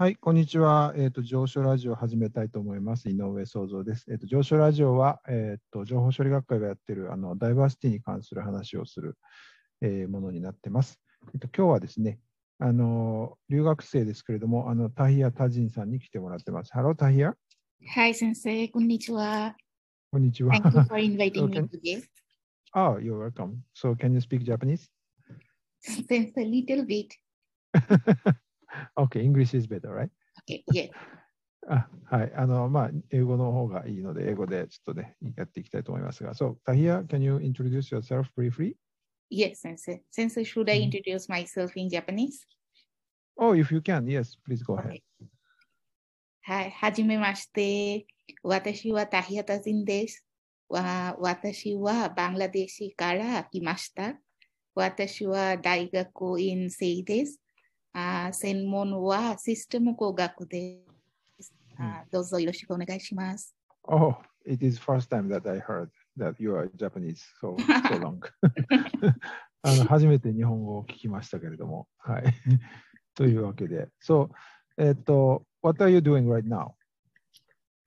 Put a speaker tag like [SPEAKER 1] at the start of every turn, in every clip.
[SPEAKER 1] はい、こんにちは。えっ、と、上昇ラジオを始めたいと思います。井上創造です。えっ、と、上昇ラジオは、えっ、と、情報処理学会がやっている、あの、ダイバーシティに関する話をする、えーものになってます。えっ、と、今日はですね、あの、留学生ですけれども、あの、タヒヤ・タジンさんに来てもらってます。Hello, タヒヤ。
[SPEAKER 2] はい、先生、こんにちは。
[SPEAKER 1] こんにちは。
[SPEAKER 2] Thank you for inviting me today.
[SPEAKER 1] oh, you're welcome. So, can you speak Japanese?
[SPEAKER 2] 先生、little bit.
[SPEAKER 1] okay, English is better, right?
[SPEAKER 2] Okay, yeah.
[SPEAKER 1] あはい。あの、まあ、英語の方がいいので、英語でちょっとね、やっていきたいと思いますが。So, Tahia, can you introduce yourself briefly?
[SPEAKER 2] Yes, 先生。先生、should I
[SPEAKER 1] Mhm.
[SPEAKER 2] introduce myself in Japanese?
[SPEAKER 1] Oh, if you can, yes, please go ahead.
[SPEAKER 2] Okay. はい、はじめまして。私はタヒヤタジンです。わ私はバングラデシュから来ました。私は大学院生です。あ専門はシステム工学です。あどうぞよろしくお願いします。
[SPEAKER 1] Oh, it is first time that I heard that you are Japanese so, so long. あの初めて日本語を聞きましたけれども。はい。というわけで。So, えっと、what are you doing right now?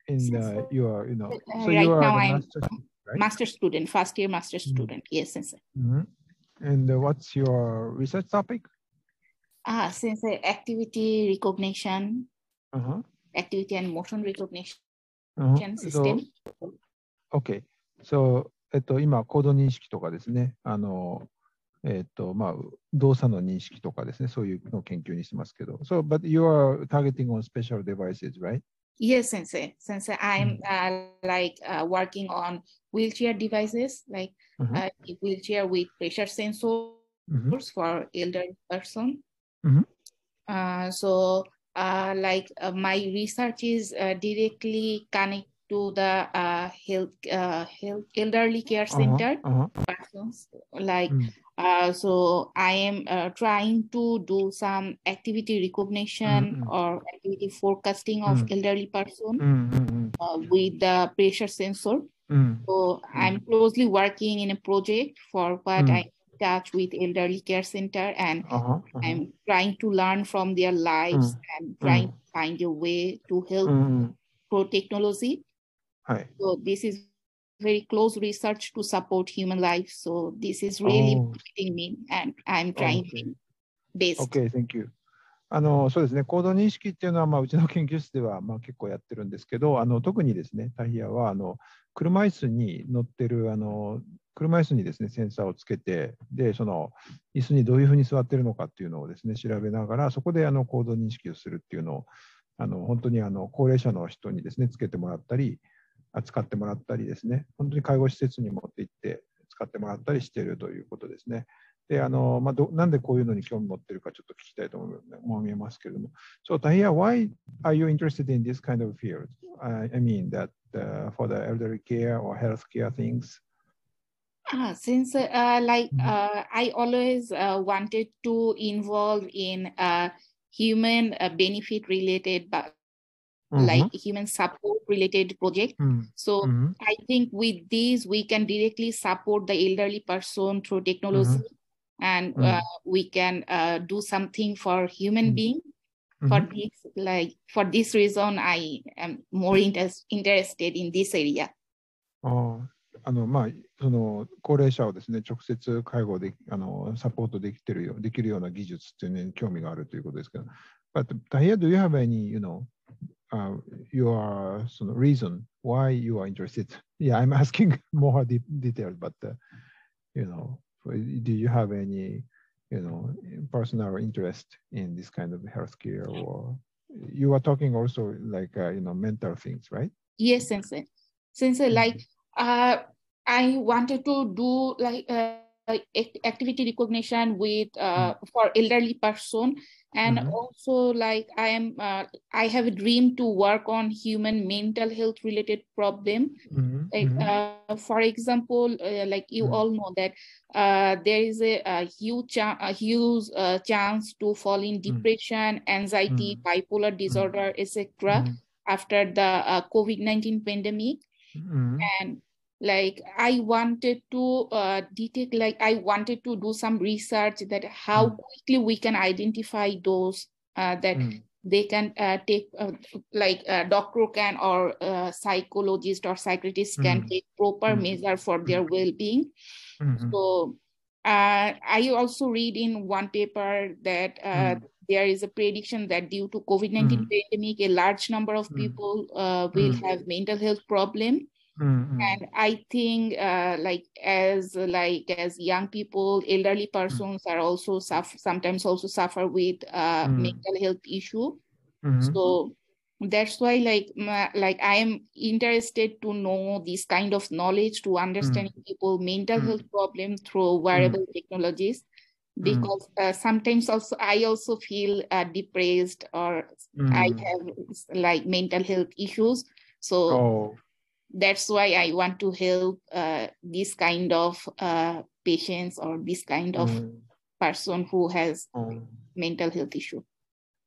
[SPEAKER 1] In
[SPEAKER 2] So,
[SPEAKER 1] uh, your, you know,
[SPEAKER 2] uh,
[SPEAKER 1] so
[SPEAKER 2] right
[SPEAKER 1] you are
[SPEAKER 2] now
[SPEAKER 1] the
[SPEAKER 2] I'm
[SPEAKER 1] master, right?
[SPEAKER 2] Master student, first year master
[SPEAKER 1] Mm.
[SPEAKER 2] student. Yes, 先生。
[SPEAKER 1] Mhm. And uh, what's your research topic?
[SPEAKER 2] あ、先生、activity recognition,
[SPEAKER 1] Uh-huh.
[SPEAKER 2] activity and motion recognition
[SPEAKER 1] Uh-huh.
[SPEAKER 2] system.
[SPEAKER 1] So, OK。So, えっと、今、コード認識とかですね、あの、えっと、まあ、動作の認識とかですね、そういうのを研究にしてますけど。So, but you are targeting on special devices, right?
[SPEAKER 2] Yes, 先生。先生、I'm uh, like uh, working on wheelchair devices, like
[SPEAKER 1] Mhm.
[SPEAKER 2] uh, wheelchair with pressure sensors
[SPEAKER 1] Mhm.
[SPEAKER 2] for elderly person.
[SPEAKER 1] Mhm.
[SPEAKER 2] Uh, so, uh, like uh, my research is uh, directly connected to the uh, health, uh, health elderly care
[SPEAKER 1] Uh-huh,
[SPEAKER 2] center
[SPEAKER 1] uh-huh.
[SPEAKER 2] persons. Like,
[SPEAKER 1] Mm.
[SPEAKER 2] uh, so I am uh, trying to do some activity recognition
[SPEAKER 1] Mm, mm.
[SPEAKER 2] or activity forecasting of
[SPEAKER 1] Mm.
[SPEAKER 2] elderly person
[SPEAKER 1] Mm, mm,
[SPEAKER 2] uh, with the pressure sensor. So I'm closely working in a project for what
[SPEAKER 1] Mm
[SPEAKER 2] I'm in touch with elderly care center and
[SPEAKER 1] Uh-huh, uh-huh.
[SPEAKER 2] I'm trying to learn from their lives and trying to find a way to help
[SPEAKER 1] うんうん、
[SPEAKER 2] pro technology.
[SPEAKER 1] はい。
[SPEAKER 2] So this is very close research to support human life. So this is really
[SPEAKER 1] Oh.
[SPEAKER 2] motivating me and I'm trying
[SPEAKER 1] Okay.
[SPEAKER 2] my best.
[SPEAKER 1] OK, thank you. あのそうですね、コード認識っていうのは、まあ、うちの研究室では、まあ、結構やってるんですけど、あの特にですね、タヒヤはあの 車椅子に乗ってるあの、車椅子にですね、センサーをつけて、で、その椅子にどういうふうに座ってるのかっていうのをですね、調べながら、そこであのコード認識をするっていうのを、あの本当にあの高齢者の人にですね、つけてもらったり、扱ってもらったりですね、本当に介護施設に持って行って使ってもらったりしているということですね。で、あの、まあ、ど、なんでこういうのに興味持ってるかちょっと聞きたいと思いますけれども。So, Tahia, why are you interested in this kind of field? I, I mean that Uh, for the elderly care or healthcare things?
[SPEAKER 2] Uh, since uh, like
[SPEAKER 1] mm-hmm.
[SPEAKER 2] uh, I always uh, wanted to involve in uh, human benefit related, but mm-hmm. like human support related project.
[SPEAKER 1] Mm-hmm.
[SPEAKER 2] So
[SPEAKER 1] mm-hmm.
[SPEAKER 2] I think with these we can directly support the elderly person through technology, mm-hmm.
[SPEAKER 1] and
[SPEAKER 2] mm-hmm. we can do something for human being.
[SPEAKER 1] うん
[SPEAKER 2] For this, like for this reason, I am more interest, interested in this area.
[SPEAKER 1] あああのまあ、その高齢者をですね、直接介護であのサポートできてるよできるような技術っていうのに興味があるということですけど。But Tahia, do you have any, you know, uh, your その reason why you are interested? Yeah, I'm asking more de detailed, but uh, you know, do you have any, you know, personal interest in this kind of healthcare or you are talking also like, uh, you know, mental things, right?
[SPEAKER 2] Yes, sensei. Sensei,
[SPEAKER 1] Mhm.
[SPEAKER 2] like uh, I wanted to do like uh, activity recognition with uh, for elderly person, and
[SPEAKER 1] Mhm.
[SPEAKER 2] also like I am uh, I have a dream to work on human mental health related problem.
[SPEAKER 1] Mhm,
[SPEAKER 2] Like
[SPEAKER 1] mhm.
[SPEAKER 2] uh, for example, uh, like you
[SPEAKER 1] Mhm.
[SPEAKER 2] all know that uh, there is a, a huge a huge uh, chance to fall in depression, anxiety, bipolar disorder, etc. After the uh, COVID nineteen pandemic and like i wanted to uh, detect like i wanted to do some research that how
[SPEAKER 1] Mm.
[SPEAKER 2] quickly we can identify those uh, that
[SPEAKER 1] Mm.
[SPEAKER 2] they can uh, take uh, like uh, doctor can or uh, psychologist or psychiatrist mm. can mm-hmm. take proper mm. measure for their mm-hmm. well-being mm-hmm. so uh, i also read in one paper that uh, there is a prediction that due to covid-19 pandemic a large number of people will have mental health problem Mm-hmm. and i think uh, like as like as young people elderly persons are also suffer sometimes also suffer with uh, mm-hmm. mental health issue mm-hmm. so that's why like my, like i am interested to know this kind of knowledge to understanding mm. people mental mm. health problem through wearable technologies because uh, sometimes also i also feel uh, depressed or i have like mental health issues so oh that's why I want to help uh, this kind of uh, patients or this kind of mm. person who has mm. mental health issue.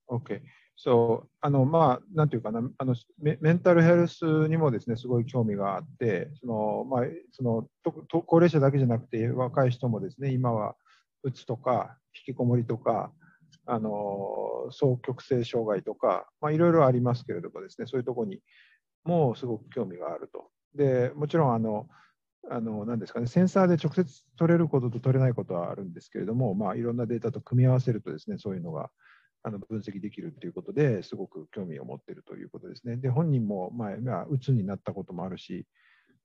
[SPEAKER 1] Okay. So, あの、まあ、なんていうかな、あのメ、メンタルヘルスにもですね、すごい興味があって、その、まあ、その、とと高齢者だけじゃなくて、若い人もですね、今は、うつとか、引きこもりとか、あの、双極性障害とか、まあ、いろいろありますけれどもですね、そういうところに、もすごく興味があると。でもちろんあの、あの何ですかね、センサーで直接取れることと取れないことはあるんですけれども、まあ、いろんなデータと組み合わせるとですね、そういうのがあの分析できるということですごく興味を持っているということですね。で、本人も前、まあ、うつになったこともあるし、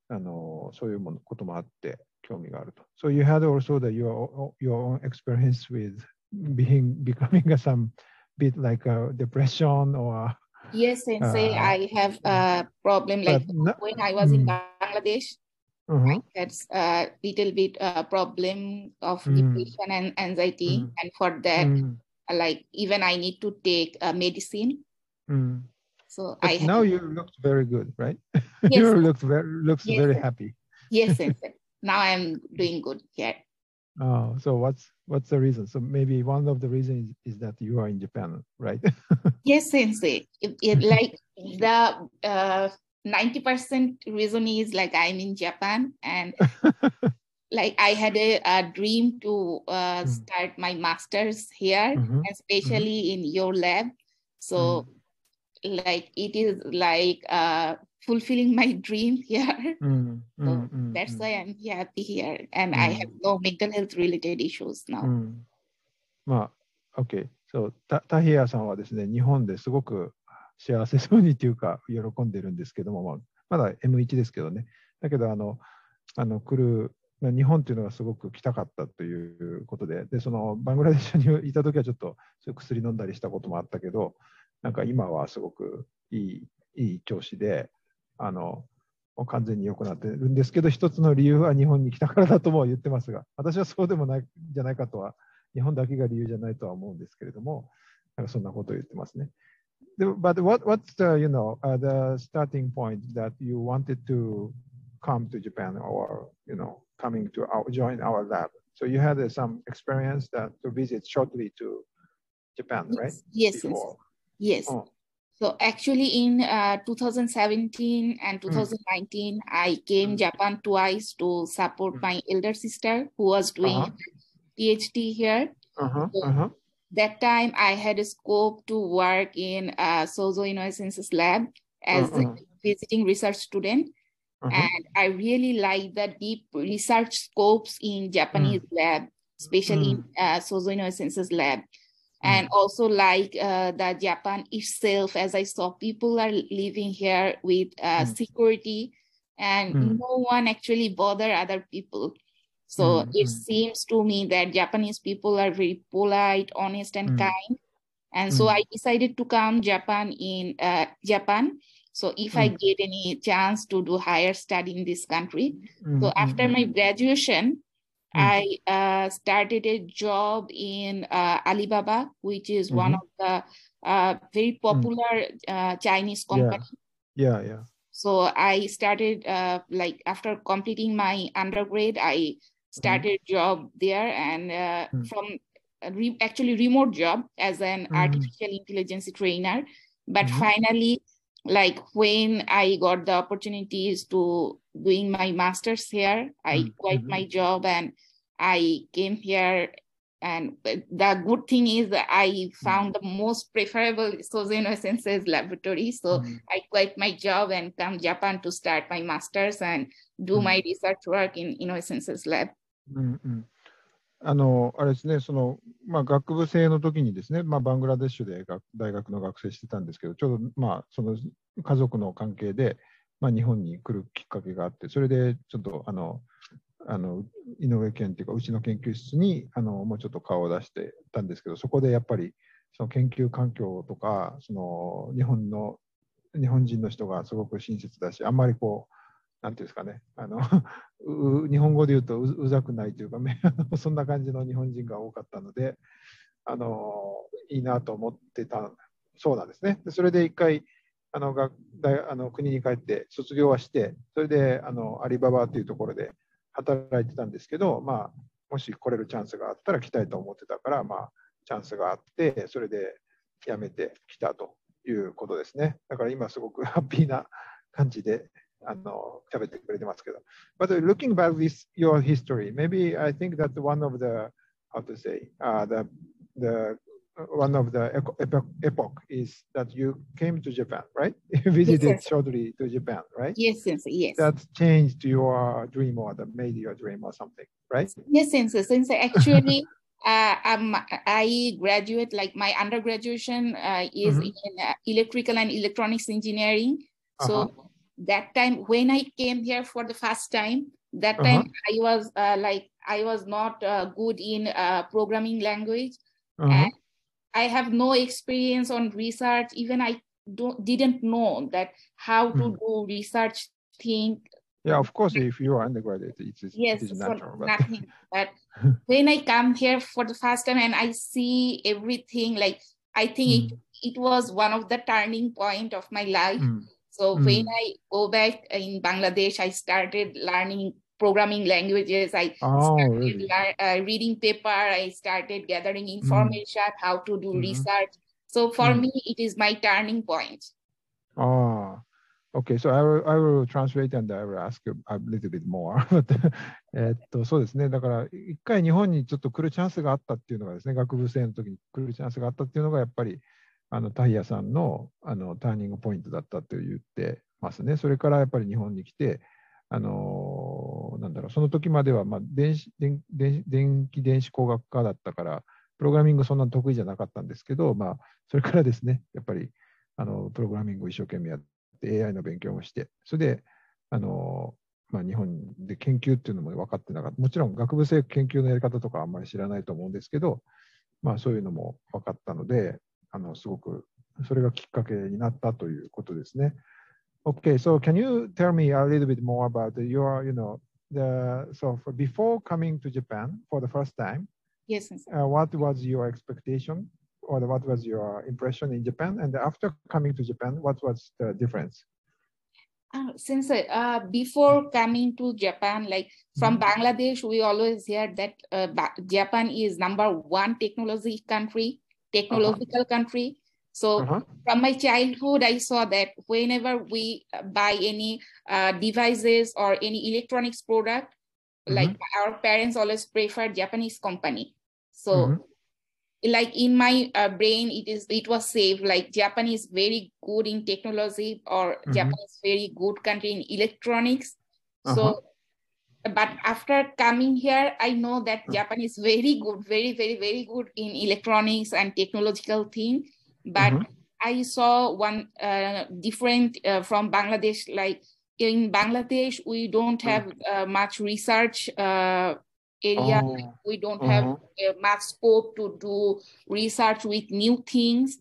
[SPEAKER 1] あのそういうものこともあって興味があると。So you had also the, your, your own experience with being, becoming some bit like a depression or
[SPEAKER 2] Yes, Sensei, uh, I have a problem like no, when I was mm, in Bangladesh. Uh-huh. I had a little bit uh, problem of mm, depression and anxiety, mm, and for that, mm. like even I need to take uh, medicine.
[SPEAKER 1] Mm. So but I now you look very good, right? Yes. you look very looks yes, very happy.
[SPEAKER 2] yes, Sensei. now I'm doing good here.
[SPEAKER 1] Oh, so what's what's the reason? So maybe one of the reasons is, that you are in Japan, right?
[SPEAKER 2] yes, sensei. It, it, like the uh, 90% reason is like I'm in Japan and like I had a, a dream to uh, mm. start my master's here, mm-hmm. especially mm-hmm. in your lab. So mm. Like it is like uh, fulfilling my dream here. Mm, so mm, that's mm. why I'm happy here. And I have no mental health related issues now.
[SPEAKER 1] まあ、OK。そう、タタヒヤさんはですね、日本ですごく幸せそうにというか、喜んでるんですけども、まあ、まだ M1 ですけどね。だけど、あの、あの来る、日本っていうのがすごく来たかったということで、で、そのバングラデシュにいたときはちょっと薬飲んだりしたこともあったけど、なんか今はすごくいい、いい調子で、あの完全に良くなってるんですけど、一つの理由は日本に来たからだとも言ってますが、私はそうでもないんじゃないかとは、日本だけが理由じゃないとは思うんですけれども、なんかそんなことを言ってますね。But what, what's the, you know, uh, the starting point that you wanted to come to Japan or, you know, coming to our, join our lab? So you had uh, some experience that to visit shortly to Japan, right?
[SPEAKER 2] Yes, yes. Yes. Oh. So actually in uh, 2017 and 2019, mm. I came mm. Japan twice to support mm. my elder sister who was doing uh-huh. PhD here. Uh-huh. So uh-huh. That time I had a scope to work in uh, Sozo Inoue sensei's lab as a visiting research student. Uh-huh. And I really like the deep research scopes in Japanese mm. lab, especially in uh, Sozo Inoue sensei's lab and mm. also like uh, the japan itself as i saw people are living here with uh, mm. security and mm. no one actually bother other people. So it seems to me that japanese people are very polite honest and kind. And so i decided to come japan in uh, japan. So if i get any chance to do higher study in this country. So after my graduation Mm. I uh, started a job in uh, Alibaba, which is mm-hmm. one of the uh, very mm. popular mm. Chinese company.
[SPEAKER 1] Yeah, yeah. yeah.
[SPEAKER 2] So I started uh, like after completing my undergrad, I mm-hmm. started mm. job there, and uh, mm. from re- actually remote job as an mm. artificial intelligence trainer. But mm-hmm. finally, like when I got the opportunities to doing my master's here, I mm-hmm. quit my job and I came here and the good thing is that I found the most preferable Sozo laboratory. So mm-hmm. I quit my job and come Japan to start my master's and do mm-hmm. my research work in
[SPEAKER 1] Inoue sensei's lab. あのあれですね、そのまあ、学部生の時にですね、まあ、バングラデシュで大学の学生してたんですけど、ちょうど、まあ、その家族の関係で、まあ、日本に来るきっかけがあって、それでちょっとあのあの井上研っていうか、うちの研究室にあのもうちょっと顔を出してたんですけど、そこでやっぱりその研究環境とか、その日本の日本人の人がすごく親切だし、あんまりこう、なんていうんですかね、あの 日本語で言うとうざくないというか、そんな感じの日本人が多かったので、あのいいなと思ってたそうなんですね。それで一回あのがあの国に帰って卒業はして、それであのアリババというところで働いてたんですけど、まあ、もし来れるチャンスがあったら来たいと思ってたから、まあ、チャンスがあって、それで辞めてきたということですね。だから今すごくハッピーな感じで あの喋ってくれてますけど。But looking back this your history, maybe I think that one of the how to say uh, the the one of the epoch, epoch is that you came to Japan, right? You visited yes, shortly to Japan, right?
[SPEAKER 2] Yes, yes, yes.
[SPEAKER 1] That changed your dream or that made your dream or something, right?
[SPEAKER 2] Yes, since since actually. uh, um, I graduate like my undergraduation uh, is mm-hmm. in uh, electrical and electronics engineering. So uh-huh. that time when I came here for the first time, that uh-huh. time I was uh, like I was not uh, good in uh, programming language, uh-huh. and I have no experience on research. Even I don't didn't know that how to mm. do research thing.
[SPEAKER 1] Yeah, of course, if you are undergraduate, it's, it's
[SPEAKER 2] yes,
[SPEAKER 1] it is natural.
[SPEAKER 2] But... Nothing. But when I come here for the first time and I see everything, like I think mm. it, it was one of the turning point of my life. Mm. So mm. when I go back in Bangladesh, I started learning programming languages. I oh, started really? uh, reading paper. I started gathering mm. information, mm. how to do mm-hmm. research. So for mm. me, it is my turning point.
[SPEAKER 1] Oh, okay. So I will, I will translate and I will ask a little bit more. えっと、そうですね。だから、一回日本にちょっと来るチャンスがあったっていうのがですね、学部生の時に来るチャンスがあったっていうのが、やっぱり、あの、タイヤさんの、あの、ターニングポイントだったと言ってますね。それからやっぱり日本に来て、あのなんだろう、その時までは、まあ、電子電電気電子工学科だったから、プログラミングそんな得意じゃなかったんですけど、まあ、それからですね、やっぱりあのプログラミングを一生懸命やって、AI の勉強もして、それで、あのまあ、日本で研究っていうのも分かってなかった。もちろん学部生研究のやり方とかあんまり知らないと思うんですけど、まあ、そういうのも分かったので、あのすごくそれがきっかけになったということですね。Okay, so can you tell me a little bit more about the, your, you know, the so for before coming to Japan for the first time?
[SPEAKER 2] Yes.
[SPEAKER 1] Uh, what was your expectation, or what was your impression in Japan, and after coming to Japan, what was the difference?
[SPEAKER 2] Uh, since uh, before coming to Japan, like from mm -hmm. Bangladesh, we always hear that uh, Japan is number one technology country, technological -huh. country. So uh-huh. from my childhood, I saw that whenever we buy any uh, devices or any electronics product, mm-hmm. like our parents always prefer Japanese company. So mm-hmm. like in my uh, brain, it is it was safe. Like Japan is very good in technology, or mm-hmm. Japan is very good country in electronics. Uh-huh. So but after coming here i know that mm. japan is very good very very very good in electronics and technological thing but mm-hmm. I saw one uh, different uh, from Bangladesh. Like in Bangladesh, we don't have mm. uh, much research uh, area. Oh. We don't have uh-huh. much scope to do research with new things.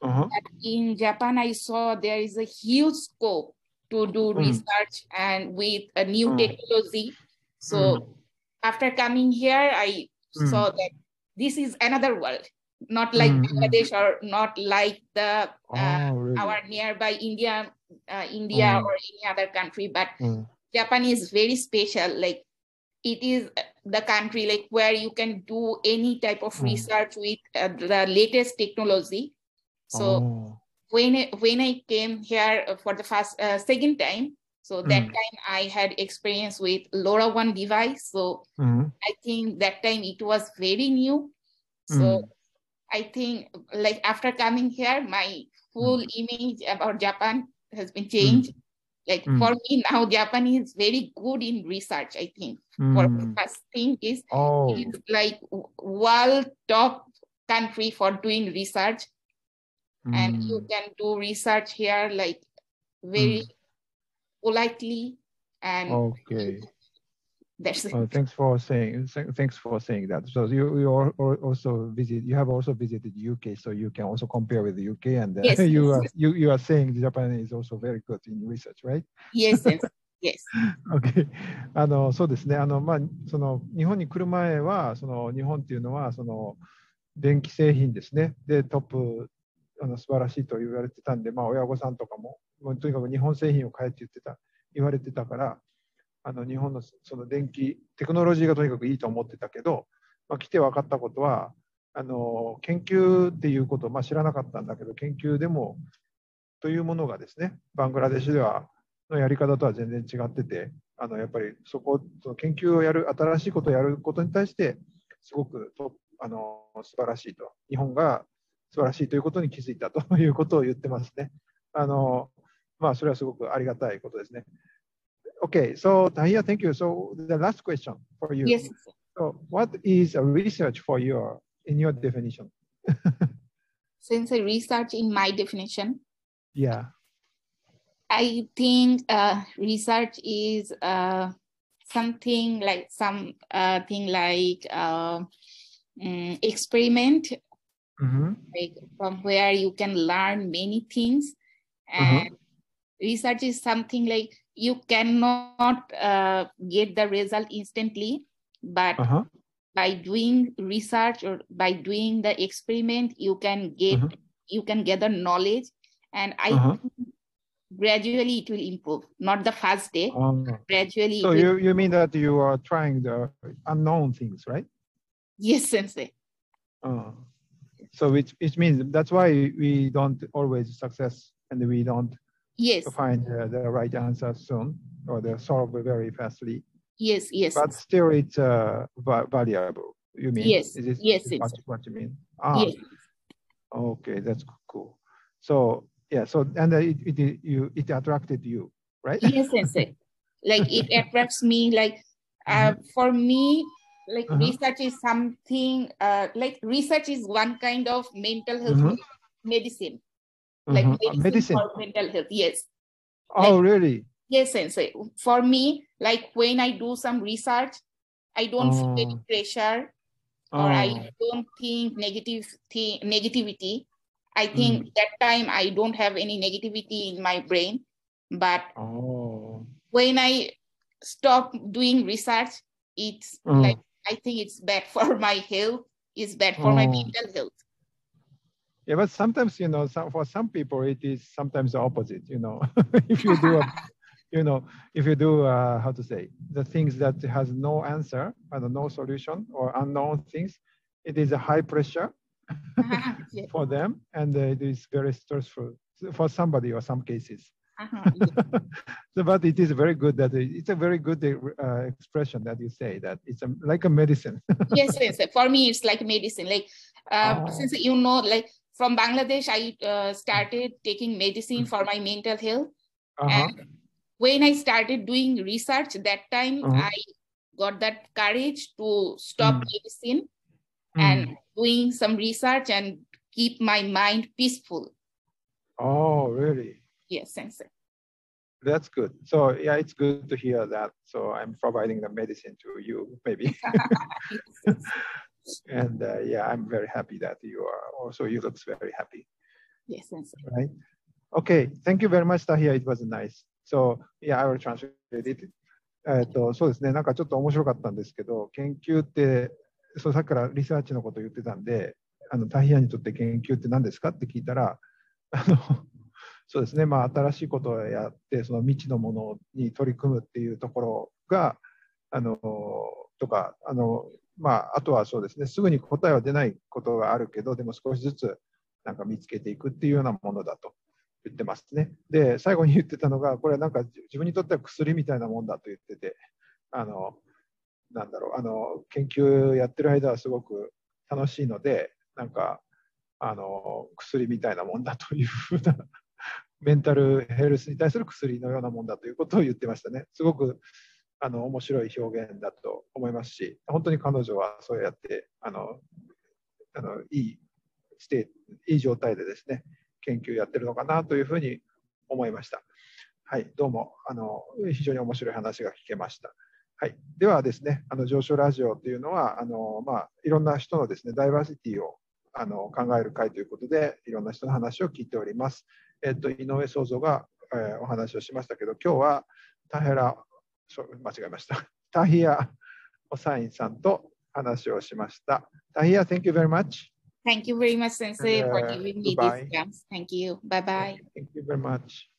[SPEAKER 2] Uh-huh. But in Japan, I saw there is a huge scope to do mm. research and with a new mm. technology. So mm. after coming here, I saw that this is another world not like mm-hmm. Bangladesh or not like the uh, oh, really? our nearby India, uh, India or any other country. But. Japan is very special. Like it is the country like where you can do any type of research with uh, the latest technology. So oh. When I, when I came here for the first uh, second time, so that mm. time I had experience with LoRaWAN device. So mm-hmm. I think that time it was very new So I think like after coming here, my full image about Japan has been changed. Like
[SPEAKER 1] Mm.
[SPEAKER 2] for me now, Japan is very good in research. I think for
[SPEAKER 1] Mm.
[SPEAKER 2] first thing is
[SPEAKER 1] Oh,
[SPEAKER 2] it's like world top country for doing research, and you
[SPEAKER 1] mm.
[SPEAKER 2] can do research here like very politely, and
[SPEAKER 1] Okay.
[SPEAKER 2] that's it.
[SPEAKER 1] Uh, thanks for saying th- thanks for saying that. So you you are al- also visit you have also visited UK, so you can also compare with the UK, and uh,
[SPEAKER 2] Yes,
[SPEAKER 1] you
[SPEAKER 2] yes,
[SPEAKER 1] are
[SPEAKER 2] yes.
[SPEAKER 1] you you are saying Japan is also very good in research, right?
[SPEAKER 2] Yes, yes, yes.
[SPEAKER 1] Okay. あのそうですね。あのまあその日本に来る前はその日本っていうのはその電気製品ですね。でトップ あの素晴らしいと言われてたんで、まあ親御さんとかももうとにかく日本製品を買えって言ってた言われてたから、あの日本のその電気テクノロジーがとにかくいいと思ってたけど、まあ、来て分かったことはあの研究っていうことを、まあ、知らなかったんだけど研究でもというものがですねバングラデシュではのやり方とは全然違っててあのやっぱりそこその研究をやる新しいことをやることに対してすごくとあの素晴らしいと。日本が素晴らしいということに気づいたということを言ってますね。あのまあそれはすごくありがたいことですね。Okay, so Tahia, thank you. So the last question for you.
[SPEAKER 2] Yes.
[SPEAKER 1] So what is a research for your in your definition?
[SPEAKER 2] Since I research in my definition,
[SPEAKER 1] Yeah.
[SPEAKER 2] I think uh, research is uh, something like some uh, thing like uh, mm, experiment,
[SPEAKER 1] hmm
[SPEAKER 2] like from where you can learn many things.
[SPEAKER 1] Uh-huh.
[SPEAKER 2] And research is something like you cannot uh, get the result instantly, but
[SPEAKER 1] Uh-huh.
[SPEAKER 2] by doing research or by doing the experiment, you can get
[SPEAKER 1] Uh-huh.
[SPEAKER 2] you can gather knowledge, and I
[SPEAKER 1] Uh-huh.
[SPEAKER 2] gradually it will improve. Not the first day,
[SPEAKER 1] Um,
[SPEAKER 2] gradually.
[SPEAKER 1] so you, you mean that you are trying the unknown things, right?
[SPEAKER 2] yes, sensei.
[SPEAKER 1] Uh, so which, which means that's why we don't always success and we don't
[SPEAKER 2] Yes,
[SPEAKER 1] find uh, the right answer soon or the solve very fastly.
[SPEAKER 2] yes, yes,
[SPEAKER 1] But still it's uh, valuable. You mean?
[SPEAKER 2] Yes,
[SPEAKER 1] Is it,
[SPEAKER 2] yes,
[SPEAKER 1] is what, what you mean? Ah,
[SPEAKER 2] yes,
[SPEAKER 1] okay, that's cool. So yeah, so and it, it you it attracted you, right?
[SPEAKER 2] yes, sensei. Like it attracts me. Like uh, for me, like
[SPEAKER 1] Uh-huh.
[SPEAKER 2] research is something. Uh, like research is one kind of mental health
[SPEAKER 1] Mhm.
[SPEAKER 2] medicine. Like
[SPEAKER 1] Mhm.
[SPEAKER 2] medicine,
[SPEAKER 1] medicine.
[SPEAKER 2] for mental health. Yes.
[SPEAKER 1] Oh, really?
[SPEAKER 2] Yes, sensei. For me, like when I do some research, I don't feel any
[SPEAKER 1] Oh.
[SPEAKER 2] pressure or
[SPEAKER 1] Oh,
[SPEAKER 2] I don't think negative thi- negativity. I think
[SPEAKER 1] Mm.
[SPEAKER 2] that time I don't have any negativity in my brain. But
[SPEAKER 1] oh,
[SPEAKER 2] when I stop doing research, it's
[SPEAKER 1] Mm.
[SPEAKER 2] like I think it's bad for my health. It's bad for my
[SPEAKER 1] Oh.
[SPEAKER 2] mental health.
[SPEAKER 1] yeah. But sometimes you know, some, for some people it is sometimes the opposite. You know, if you do a, you know, if you do uh, how to say the things that has no answer and no solution or unknown things, it is a high pressure
[SPEAKER 2] Yeah.
[SPEAKER 1] for them and uh, it is very stressful for somebody or some cases.
[SPEAKER 2] Uh-huh. Yeah.
[SPEAKER 1] So, but it is very good that it's a very good uh, expression that you say that it's a, like a medicine.
[SPEAKER 2] yes, yes. For me, it's like medicine. Like uh,
[SPEAKER 1] Oh.
[SPEAKER 2] since you know, like from Bangladesh, I uh, started taking medicine for my mental health.
[SPEAKER 1] Uh-huh.
[SPEAKER 2] And when I started doing research, that time
[SPEAKER 1] Uh-huh.
[SPEAKER 2] I got that courage to stop
[SPEAKER 1] Mm.
[SPEAKER 2] medicine
[SPEAKER 1] Mm.
[SPEAKER 2] and doing some research and keep my mind peaceful.
[SPEAKER 1] Oh, really?
[SPEAKER 2] Yes, sensei.
[SPEAKER 1] That's good. So yeah, it's good to hear that. So I'm providing the medicine to you, maybe. and uh, yeah, I'm very happy that you are also. You looks very happy,
[SPEAKER 2] yes, sensei.
[SPEAKER 1] right? Okay, thank you very much, Tahia. It was nice. So yeah, I will translate it. えっとそうですね、なんかちょっと面白かったんですけど、研究って、そうさっきからリサーチのことを言ってたんで、あのタヒヤにとって研究って何ですかって聞いたら、あのそうですね、まあ、新しいことをやって、その未知のものに取り組むっていうところが、あのとか、あのまあ、あとはそうですね、すぐに答えは出ないことがあるけど、でも少しずつなんか見つけていくっていうようなものだと言ってますね。で、最後に言ってたのが、これはなんか自分にとっては薬みたいなもんだと言ってて、あのなんだろう、あの研究やってる間はすごく楽しいので、なんか、あの薬みたいなもんだというふうな、メンタルヘルスに対する薬のようなもんだということを言ってましたね。すごくあの面白い表現だと思いますし、本当に彼女はそうやってあのあのいいステいい状態でですね、研究やってるのかなというふうに思いました。はい、どうもあの非常に面白い話が聞けました。はい、ではですね、あの上昇ラジオというのはあの、まあ、いろんな人のですねダイバーシティをあの考える会ということで、いろんな人の話を聞いております。えっと、井上創造が、えー、お話をしましたけど、今日は田原、間違えました。タヒア・オサインさんと話をしました。タヒア、Thank you very much.
[SPEAKER 2] Thank you very much, Sensei, for giving me this chance. Thank you. Bye bye.
[SPEAKER 1] Thank you very much.